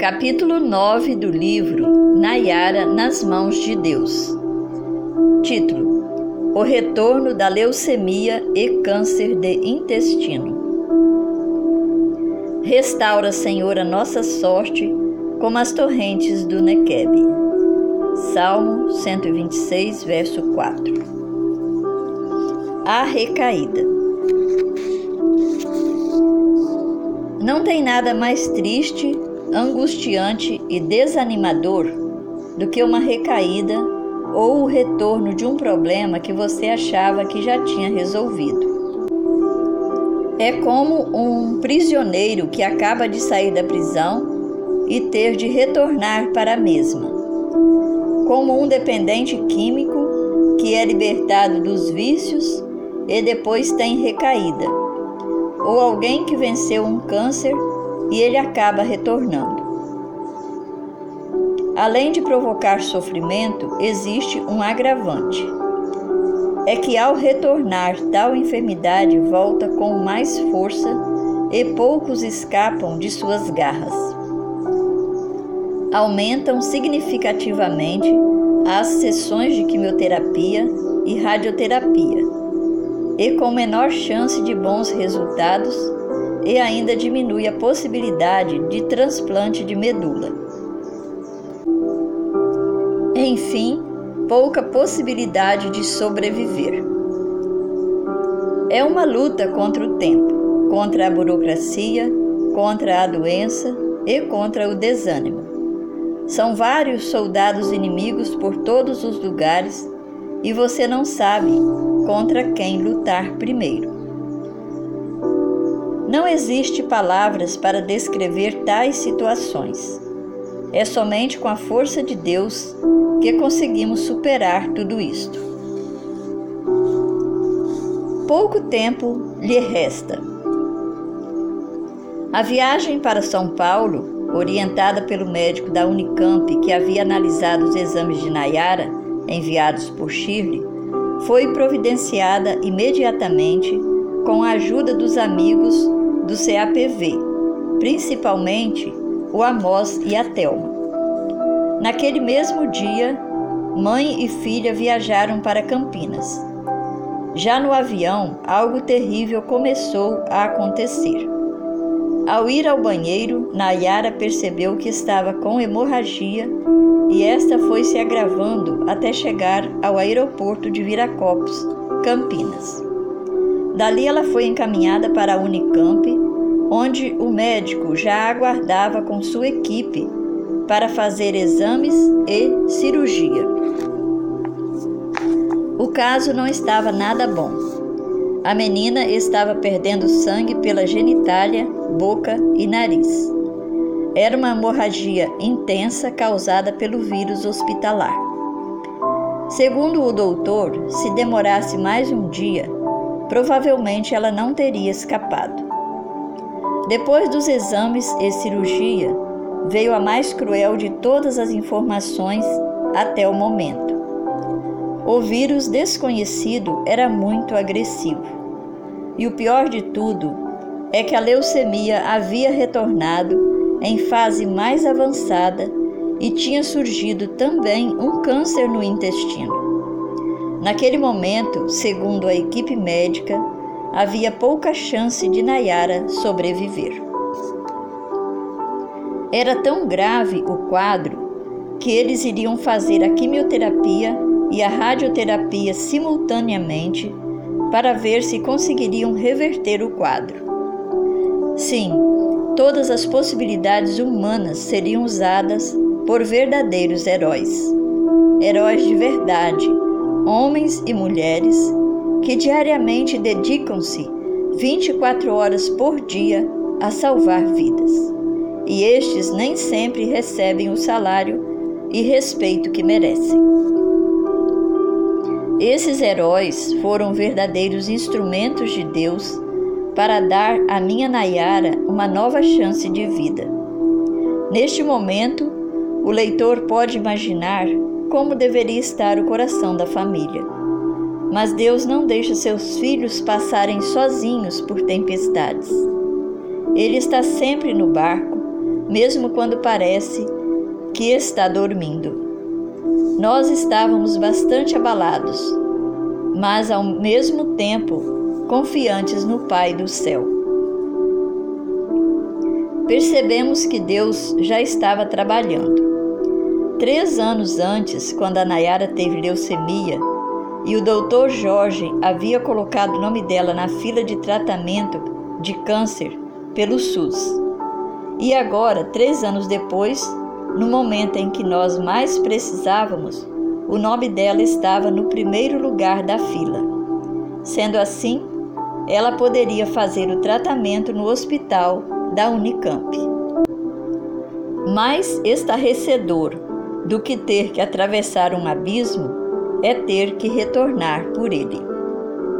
Capítulo 9 do livro Nayara nas mãos de Deus. Título: O retorno da leucemia e câncer de intestino. Restaura, Senhor, a nossa sorte como as torrentes do Nequeb. Salmo 126, verso 4. A recaída. Não tem nada mais triste angustiante e desanimador do que uma recaída ou o retorno de um problema que você achava que já tinha resolvido. É como um prisioneiro que acaba de sair da prisão e ter de retornar para a mesma. Como um dependente químico que é libertado dos vícios e depois tem recaída. Ou alguém que venceu um câncer e ele acaba retornando. Além de provocar sofrimento, existe um agravante. É que ao retornar, tal enfermidade volta com mais força e poucos escapam de suas garras. Aumentam significativamente as sessões de quimioterapia e radioterapia, e com menor chance de bons resultados e ainda diminui a possibilidade de transplante de medula. Enfim, pouca possibilidade de sobreviver. É uma luta contra o tempo, contra a burocracia, contra a doença e contra o desânimo. São vários soldados inimigos por todos os lugares e você não sabe contra quem lutar primeiro. Não existe palavras para descrever tais situações. É somente com a força de Deus que conseguimos superar tudo isto. Pouco tempo lhe resta. A viagem para São Paulo, orientada pelo médico da Unicamp que havia analisado os exames de Nayara enviados por Shirley, foi providenciada imediatamente com a ajuda dos amigos do CAPV, principalmente o Amós e a Thelma. Naquele mesmo dia, mãe e filha viajaram para Campinas. Já no avião, algo terrível começou a acontecer. Ao ir ao banheiro, Nayara percebeu que estava com hemorragia e esta foi se agravando até chegar ao aeroporto de Viracopos, Campinas. Dali ela foi encaminhada para a Unicamp, onde o médico já aguardava com sua equipe para fazer exames e cirurgia. O caso não estava nada bom. A menina estava perdendo sangue pela genitália, boca e nariz. Era uma hemorragia intensa causada pelo vírus hospitalar. Segundo o doutor, se demorasse mais um dia, provavelmente ela não teria escapado. Depois dos exames e cirurgia, veio a mais cruel de todas as informações até o momento. O vírus desconhecido era muito agressivo. E o pior de tudo é que a leucemia havia retornado em fase mais avançada e tinha surgido também um câncer no intestino. Naquele momento, segundo a equipe médica, havia pouca chance de Nayara sobreviver. Era tão grave o quadro que eles iriam fazer a quimioterapia e a radioterapia simultaneamente para ver se conseguiriam reverter o quadro. Sim, todas as possibilidades humanas seriam usadas por verdadeiros heróis. Heróis de verdade homens e mulheres que diariamente dedicam-se 24 horas por dia a salvar vidas. E estes nem sempre recebem o salário e respeito que merecem. Esses heróis foram verdadeiros instrumentos de Deus para dar à minha Nayara uma nova chance de vida. Neste momento, o leitor pode imaginar como deveria estar o coração da família. Mas Deus não deixa seus filhos passarem sozinhos por tempestades. Ele está sempre no barco, mesmo quando parece que está dormindo. Nós estávamos bastante abalados, mas ao mesmo tempo confiantes no Pai do céu. Percebemos que Deus já estava trabalhando. Três anos antes, quando a Nayara teve leucemia e o doutor Jorge havia colocado o nome dela na fila de tratamento de câncer pelo SUS. E agora, três anos depois, no momento em que nós mais precisávamos, o nome dela estava no primeiro lugar da fila. Sendo assim, ela poderia fazer o tratamento no hospital da Unicamp. Mais estarrecedor do que ter que atravessar um abismo é ter que retornar por ele.